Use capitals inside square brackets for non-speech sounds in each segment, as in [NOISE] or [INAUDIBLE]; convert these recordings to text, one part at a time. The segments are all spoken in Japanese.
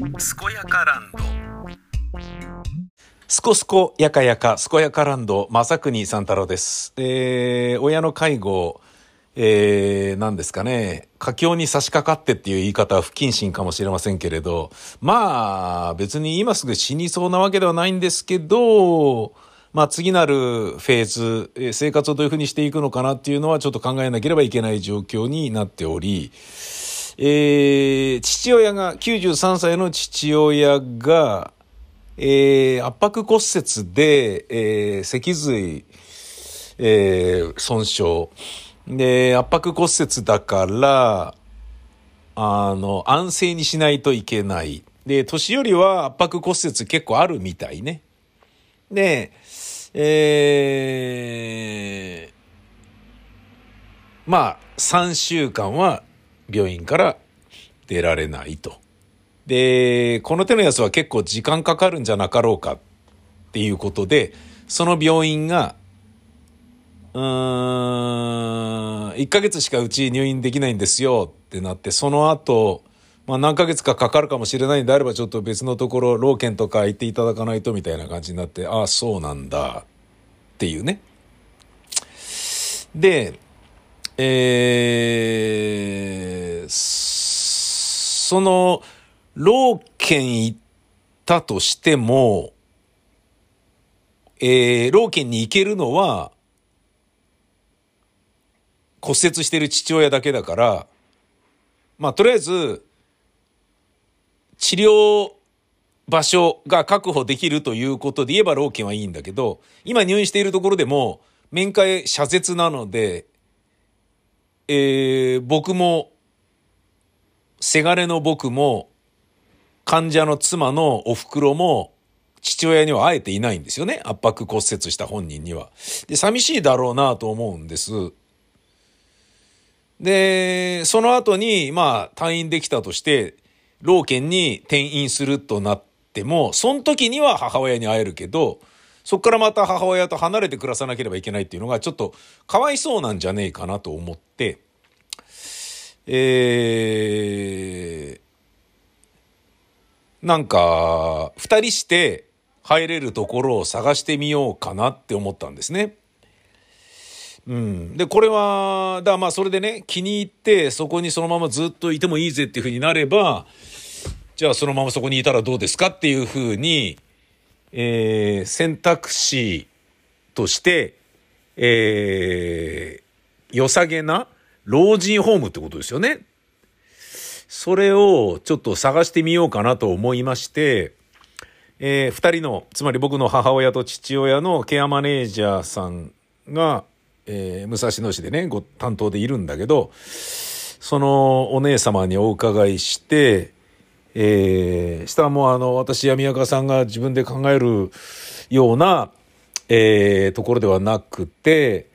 健やかランド。すこすこやかやか健やかランド正国三太郎です。で親の介護えー、何ですかね、佳境に差し掛かってっていう言い方は不謹慎かもしれませんけれど、まあ、別に今すぐ死にそうなわけではないんですけど、まあ次なるフェーズ、生活をどういうふうにしていくのかなっていうのはちょっと考えなければいけない状況になっており、えー、父親が、93歳の父親が、えー、圧迫骨折で、えー、脊髄、えー、損傷。で、圧迫骨折だから、あの、安静にしないといけない。で、年寄りは圧迫骨折結構あるみたいね。で、えー、まあ、3週間は病院から出られないと。で、この手のやつは結構時間かかるんじゃなかろうかっていうことで、その病院が、うーん、1ヶ月しかうち入院できないんですよってなって、その後、まあ何ヶ月かかかるかもしれないんであればちょっと別のところ、老健とか行っていただかないとみたいな感じになって、ああ、そうなんだっていうね。で、えー、その、老健行ったとしても、えー、老健に行けるのは、骨折してる父親だけだから、まあ、とりあえず、治療場所が確保できるということで言えば老健はいいんだけど、今入院しているところでも、面会謝絶なので、えー、僕も、せがれの僕も、患者の妻のお袋も、父親には会えていないんですよね。圧迫骨折した本人には。で、寂しいだろうなと思うんです。で、その後に、まあ、退院できたとして、老犬に転院するとなっても、その時には母親に会えるけど、そこからまた母親と離れて暮らさなければいけないっていうのがちょっとかわいそうなんじゃねえかなと思って、えー、なんか、二人して入れるところを探してみようかなって思ったんですね。うん。で、これは、だまあそれでね、気に入ってそこにそのままずっといてもいいぜっていうふうになれば、じゃあそのままそこにいたらどうですかっていうふうに、えー、選択肢として、えー、良さげな老人ホームってことですよね。それをちょっと探してみようかなと思いまして、えー、二人の、つまり僕の母親と父親のケアマネージャーさんが、えー、武蔵野市でね、ご担当でいるんだけど、そのお姉様にお伺いして、えー、したらもうあの、私や宮川さんが自分で考えるような、えー、ところではなくて、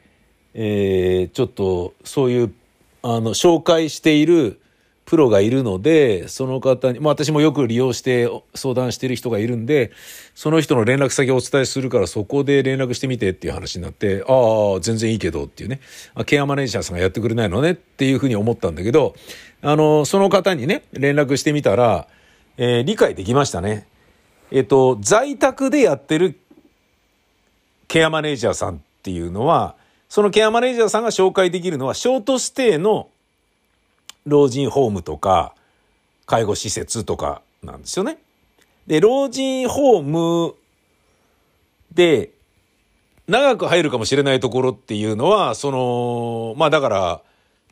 えー、ちょっとそういう、あの、紹介しているプロがいるので、その方に、まあ私もよく利用して相談してる人がいるんで、その人の連絡先をお伝えするからそこで連絡してみてっていう話になって、ああ、全然いいけどっていうね、ケアマネージャーさんがやってくれないのね？っていうふうに思ったんだけど、あの、その方にね、連絡してみたら、えー、理解できましたね。えっ、と、在宅でやってるケアマネージャーさんっていうのは、そのケアマネージャーさんが紹介できるのは、ショートステイの老人ホームとか、介護施設とかなんですよね。で、老人ホームで、長く入るかもしれないところっていうのは、その、まあだから、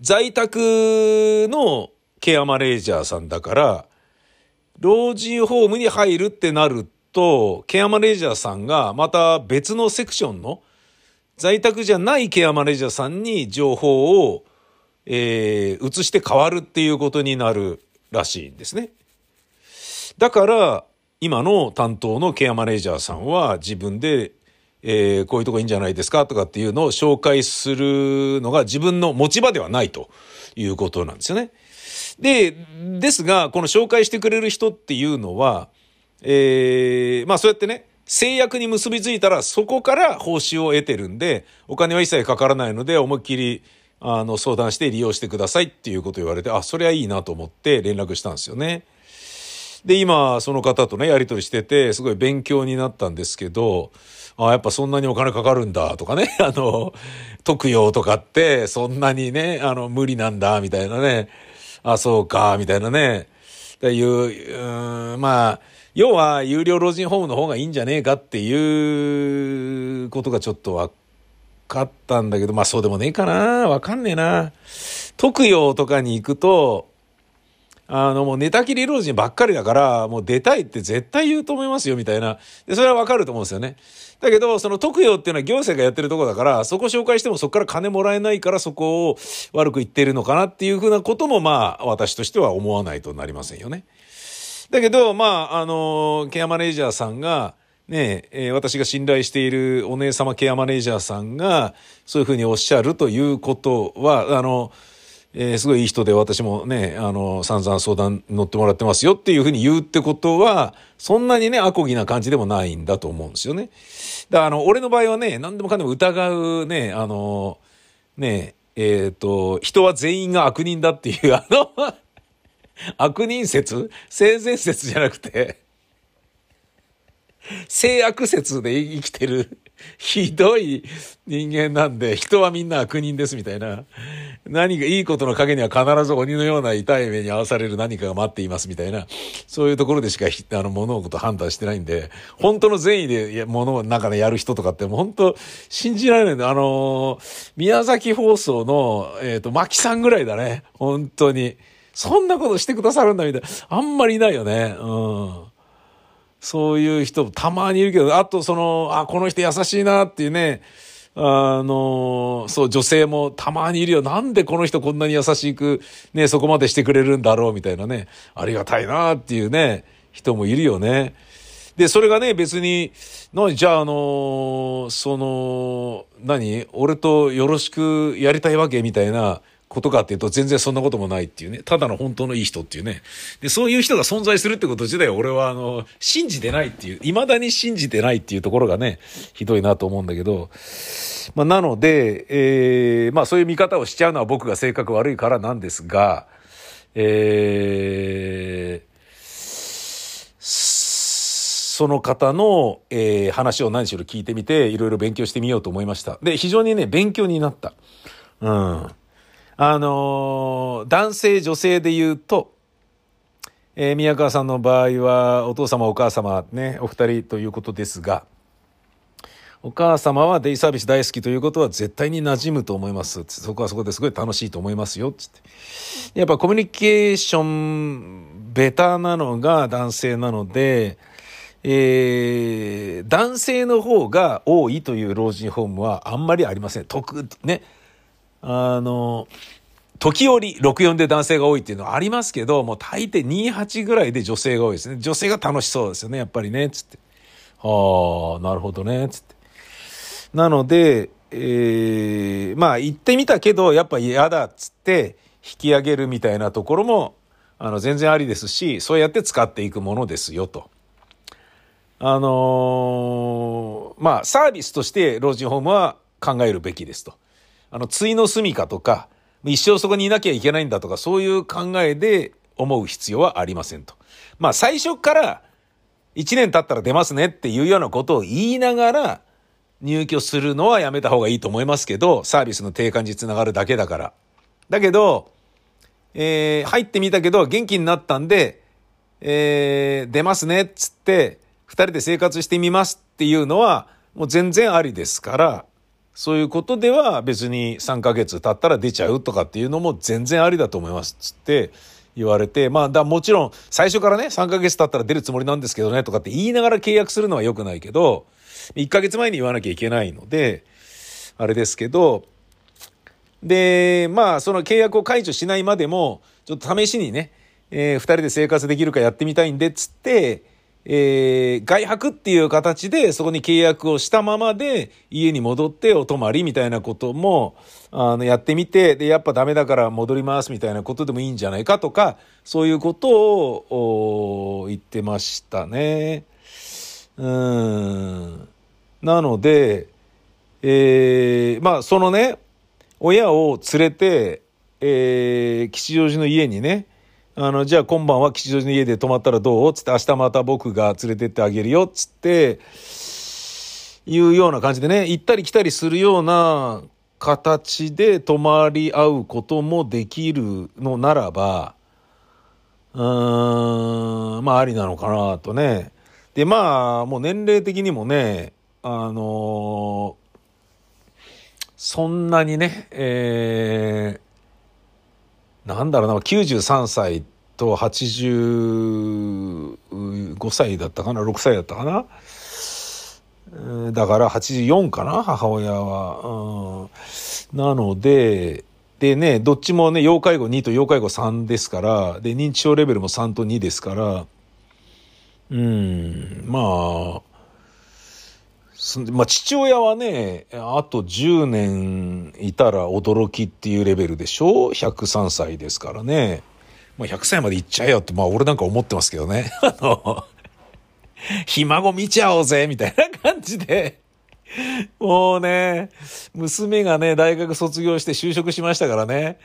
在宅のケアマネージャーさんだから、老人ホームに入るってなると、ケアマネージャーさんがまた別のセクションの在宅じゃないケアマネージャーさんに情報を、えー、移して変わるっていうことになるらしいんですね。だから、今の担当のケアマネージャーさんは自分で、えー、こういうとこいいんじゃないですかとかっていうのを紹介するのが自分の持ち場ではないということなんですよね。で、ですが、この紹介してくれる人っていうのは、えー、まあそうやってね、制約に結びついたらそこから報酬を得てるんで、お金は一切かからないので思いっきりあの相談して利用してくださいっていうことを言われて、あ、それはいいなと思って連絡したんですよね。で、今、その方とね、やりとりしてて、すごい勉強になったんですけど、あやっぱそんなにお金かかるんだとかね、[LAUGHS] あの、解くよとかって、そんなにね、あの、無理なんだ、みたいなね。あ、そうか、みたいなね。っていう、まあ、要は、有料老人ホームの方がいいんじゃねえかっていうことがちょっとわかったんだけど、まあそうでもねえかな。わかんねえな。特養とかに行くと、あの、もう寝たきり老人ばっかりだから、もう出たいって絶対言うと思いますよ、みたいな。で、それはわかると思うんですよね。だけど、その特養っていうのは行政がやってるとこだから、そこ紹介してもそこから金もらえないから、そこを悪く言ってるのかなっていうふうなことも、まあ、私としては思わないとなりませんよね。だけど、まあ、あの、ケアマネージャーさんが、ねえ、私が信頼しているお姉様ケアマネージャーさんが、そういうふうにおっしゃるということは、あの、えー、すごいいい人で私もね、あの、散々相談乗ってもらってますよっていうふうに言うってことは、そんなにね、アコギな感じでもないんだと思うんですよね。だから、あの、俺の場合はね、何でもかんでも疑うね、あの、ね、えっ、ー、と、人は全員が悪人だっていう、あの悪人説？性善説じゃなくて、性悪説で生きてる [LAUGHS] ひどい人間なんで、人はみんな悪人ですみたいな。何かいいことの陰には必ず鬼のような痛い目に遭わされる何かが待っていますみたいな、そういうところでしかあの物事判断してないんで、本当の善意で物を中でやる人とかって本当信じられないんで、あの宮崎放送の、えっ、ー、と、牧さんぐらいだね。本当に。そんなことしてくださるんだみたいな。あんまりいないよね。うん。そういう人たまにいるけど、あとその、あ、この人優しいなっていうね、あの、そう、女性もたまにいるよ。なんでこの人こんなに優しく、ね、そこまでしてくれるんだろうみたいなね。ありがたいなっていうね、人もいるよね。で、それがね、別に、なじゃあ、あの、その、何？俺とよろしくやりたいわけ？みたいなことかっていうと全然そんなこともないっていうね。ただの本当のいい人っていうね。で、そういう人が存在するってこと自体俺はあの、信じてないっていう、未だに信じてないっていうところがね、ひどいなと思うんだけど。まあ、なので、えー、まあそういう見方をしちゃうのは僕が性格悪いからなんですが、えー、その方の、えー、話を何しろ聞いてみて、いろいろ勉強してみようと思いました。で、非常にね、勉強になった。うん。あのー、男性女性で言うと、えー、宮川さんの場合はお父様お母様ね、お二人ということですが、お母様はデイサービス大好きということは絶対に馴染むと思います。そこはそこですごい楽しいと思いますよ。つって。やっぱコミュニケーションベタなのが男性なので、えー、男性の方が多いという老人ホームはあんまりありません。特、ね。あの、時折64で男性が多いっていうのはありますけど、もう大抵28ぐらいで女性が多いですね。女性が楽しそうですよね、やっぱりね、つって。はあ、なるほどね、つって。なので、えー、まあ行ってみたけど、やっぱ嫌だっつって引き上げるみたいなところも、あの、全然ありですし、そうやって使っていくものですよ、と。あのー、まあ、サービスとして老人ホームは考えるべきですと。あの、ついの住みかとか、一生そこにいなきゃいけないんだとか、そういう考えで思う必要はありませんと。まあ、最初から1年経ったら出ますねっていうようなことを言いながら、入居するのはやめた方がいいと思いますけど、サービスの低下につながるだけだから。だけど、えー、入ってみたけど元気になったんで、えー、出ますねっつって、二人で生活してみますっていうのは、もう全然ありですから、そういうことでは別に3ヶ月経ったら出ちゃうとかっていうのも全然ありだと思いますつって言われて、まあだもちろん最初からね3ヶ月経ったら出るつもりなんですけどねとかって言いながら契約するのは良くないけど、1ヶ月前に言わなきゃいけないので、あれですけど、で、まあその契約を解除しないまでも、ちょっと試しにね、えー、2人で生活できるかやってみたいんでっつって、えー、外泊っていう形でそこに契約をしたままで家に戻ってお泊まりみたいなこともあのやってみてでやっぱダメだから戻りますみたいなことでもいいんじゃないかとかそういうことを言ってましたね。うんなので、えー、まあそのね親を連れて、えー、吉祥寺の家にねあの、じゃあ今晩は吉祥寺の家で泊まったらどう？つって明日また僕が連れてってあげるよ。つって、いうような感じでね、行ったり来たりするような形で泊まり合うこともできるのならば、うん、まあありなのかなとね。で、まあ、もう年齢的にもね、あのー、そんなにね、えー、なんだろうな、93歳と85歳だったかな、6歳だったかな。だから84かな、母親は。うん、なので、でね、どっちもね、要介護2と要介護3ですから、で、認知症レベルも3と2ですから、うん、まあ、まあ、父親はね、あと10年いたら驚きっていうレベルでしょ ?103 歳ですからね。まあ、100歳までいっちゃえよって、まあ、俺なんか思ってますけどね。[LAUGHS] あの、ひ孫見ちゃおうぜみたいな感じで。もうね、娘がね、大学卒業して就職しましたからね。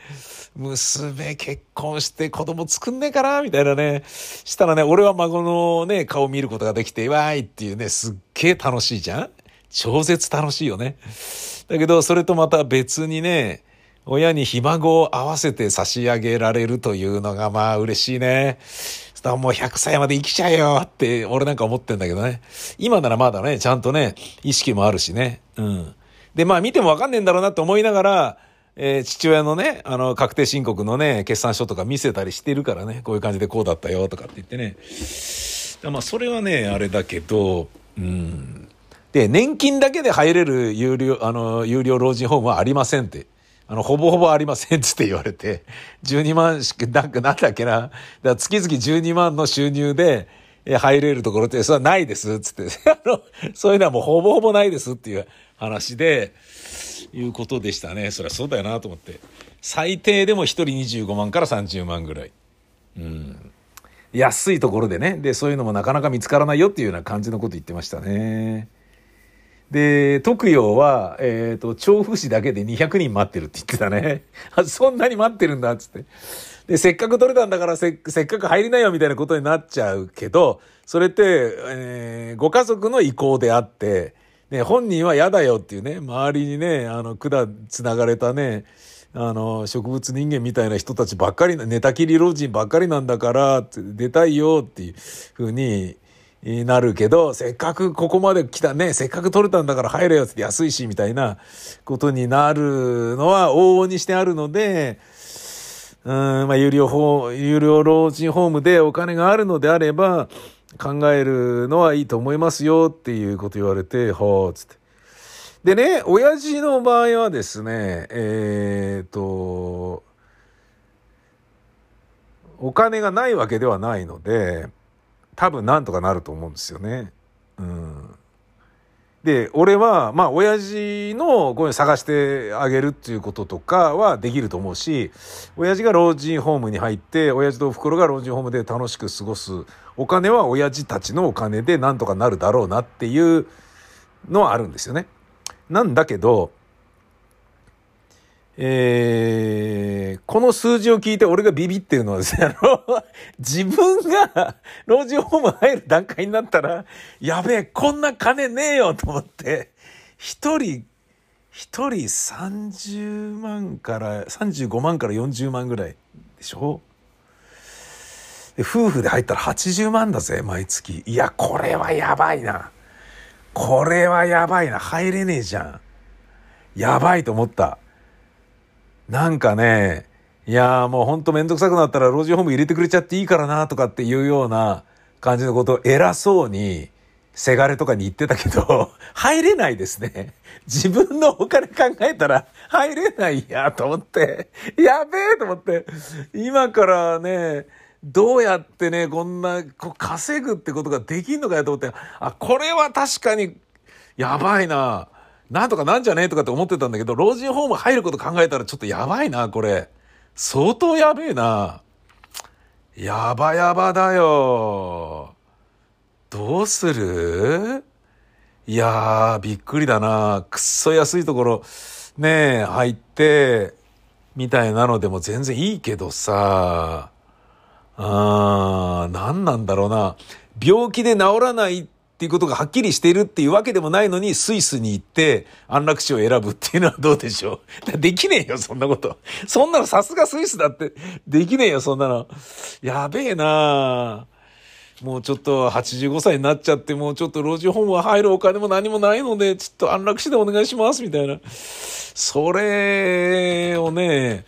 娘結婚して子供作んねえかなみたいなね。したらね、俺は孫のね、顔見ることができて、わーいっていうね、すっげえ楽しいじゃん超絶楽しいよね。だけど、それとまた別にね、親にひ孫を合わせて差し上げられるというのがまあ嬉しいね。したらもう100歳まで生きちゃえよって俺なんか思ってんだけどね。今ならまだね、ちゃんとね、意識もあるしね。うん。で、まあ見てもわかんねえんだろうなって思いながら、えー、父親のね、あの、確定申告のね、決算書とか見せたりしてるからね、こういう感じでこうだったよとかって言ってね。まあ、それはね、あれだけど、うん。で、年金だけで入れる有料、あの、有料老人ホームはありませんって。あの、ほぼほぼありませんって言われて、12万しか、なんかなんだっけな。だから月々12万の収入で、入れるところって、それはないですっ、つって。[LAUGHS] あの、そういうのはもうほぼほぼないですっていう話で、いうことでしたね。そりゃそうだよなと思って。最低でも1人25万から30万ぐらい。うん。安いところでね。で、そういうのもなかなか見つからないよっていうような感じのこと言ってましたね。で、特養は、えっ、ー、と、調布市だけで200人待ってるって言ってたね。そんなに待ってるんだ、つって。で、せっかく取れたんだからせ、せっかく入りなよみたいなことになっちゃうけど、それって、えー、ご家族の意向であって、ね、本人は嫌だよっていうね、周りにね、あの、管繋がれたね、あの、植物人間みたいな人たちばっかり、寝たきり老人ばっかりなんだから、出たいよっていうふうに、になるけど、せっかくここまで来たね、せっかく取れたんだから入れよって安いし、みたいなことになるのは往々にしてあるので、うん、まあ、有料法、有料老人ホームでお金があるのであれば、考えるのはいいと思いますよっていうこと言われて、ほう、つって。でね、親父の場合はですね、えっ、と、お金がないわけではないので、多分なんとかなると思うんですよね。うん。で、俺は、まあ、親父のこういう探してあげるっていうこととかはできると思うし、親父が老人ホームに入って、親父とお袋が老人ホームで楽しく過ごす。お金は親父たちのお金でなんとかなるだろうなっていうのはあるんですよね。なんだけど、えー、この数字を聞いて俺がビビってるのはですね、あの、[LAUGHS] 自分が [LAUGHS] 老人ホーム入る段階になったら、やべえ、こんな金ねえよと思って、一人、一人30万から、35万から40万ぐらいでしょ？で夫婦で入ったら80万だぜ、毎月。いや、これはやばいな。これはやばいな。入れねえじゃん。やばいと思った。なんかね、いやもうほんとめんどくさくなったら老人ホーム入れてくれちゃっていいからなとかっていうような感じのことを偉そうに、せがれとかに言ってたけど、[LAUGHS] 入れないですね。自分のお金考えたら入れないやと思って、やべえと思って、今からね、どうやってね、こんな、こう稼ぐってことができんのかよと思って、あ、これは確かに、やばいな。なんとかなんじゃねえとかって思ってたんだけど、老人ホーム入ること考えたらちょっとやばいな、これ。相当やべえな。やばやばだよ。どうする？いやー、びっくりだな。くっそ安いところ、ねえ、入って、みたいなのでも全然いいけどさ、あー、何なんだろうな。病気で治らないってっていうことがはっきりしているっていうわけでもないのに、スイスに行って安楽死を選ぶっていうのはどうでしょう？[LAUGHS] できねえよ、そんなこと。そんなのさすがスイスだって、できねえよ、そんなの。やべえなもうちょっと85歳になっちゃって、もうちょっと老人ホームは入るお金も何もないので、ちょっと安楽死でお願いします、みたいな。それをね、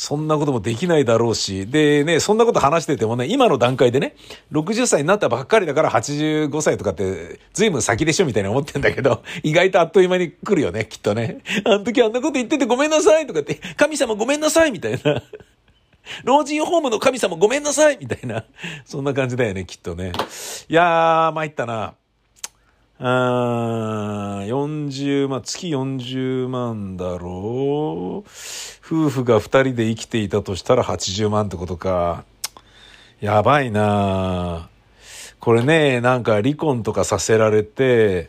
そんなこともできないだろうし、でね、そんなこと話しててもね、今の段階でね、60歳になったばっかりだから85歳とかって、随分先でしょみたいに思ってんだけど、[LAUGHS] 意外とあっという間に来るよね、きっとね。あの時あんなこと言っててごめんなさいとかって、神様ごめんなさいみたいな。[LAUGHS] 老人ホームの神様ごめんなさいみたいな。そんな感じだよね、きっとね。いやー、参ったな。あ40万、月40万だろう。夫婦が2人で生きていたとしたら80万ってことか。やばいなこれね、なんか離婚とかさせられて、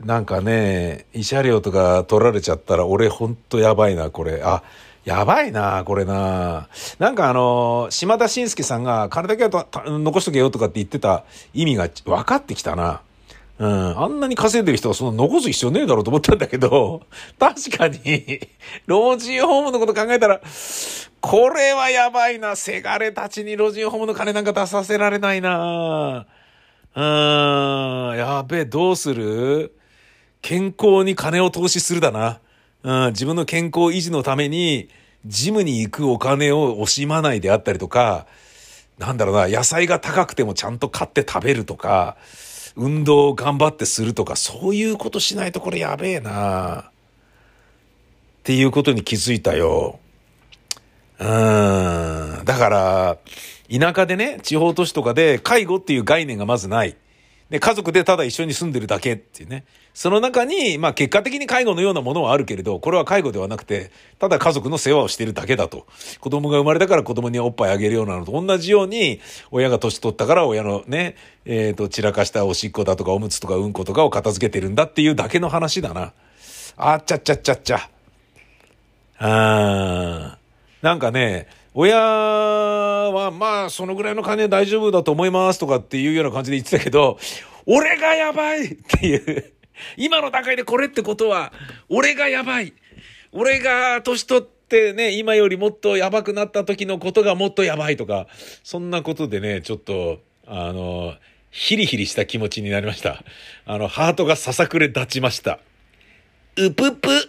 なんかね、慰謝料とか取られちゃったら俺ほんとやばいな、これ。あ、やばいな、これな。なんかあの、島田紳介さんが金だけは残しとけよとかって言ってた意味が分かってきたな。うん。あんなに稼いでる人はそんな残す必要ねえだろうと思ったんだけど、[LAUGHS] 確かに、老人ホームのこと考えたら、これはやばいな。せがれたちに老人ホームの金なんか出させられないな。うん。やべえ、どうする？健康に金を投資するだな。うん。自分の健康維持のために、ジムに行くお金を惜しまないであったりとか、なんだろうな、野菜が高くてもちゃんと買って食べるとか、運動を頑張ってするとか、そういうことしないとこれやべえなっていうことに気づいたよ。うん。だから、田舎でね、地方都市とかで介護っていう概念がまずない。で、家族でただ一緒に住んでるだけっていうね。その中に、まあ結果的に介護のようなものはあるけれど、これは介護ではなくて、ただ家族の世話をしているだけだと。子供が生まれたから子供におっぱいあげるようなのと同じように、親が年取ったから親のね、えっ、ー、と、散らかしたおしっこだとかおむつとかうんことかを片付けてるんだっていうだけの話だな。あっちゃっちゃっちゃっちゃ。あー。なんかね、親は、まあ、そのぐらいの金大丈夫だと思いますとかっていうような感じで言ってたけど、俺がやばい [LAUGHS] っていう今の段階でこれってことは、俺がやばい。俺が年取ってね、今よりもっとやばくなった時のことがもっとやばいとか、そんなことでね、ちょっと、あの、ヒリヒリした気持ちになりました。あの、ハートがささくれ立ちました。うぷぷ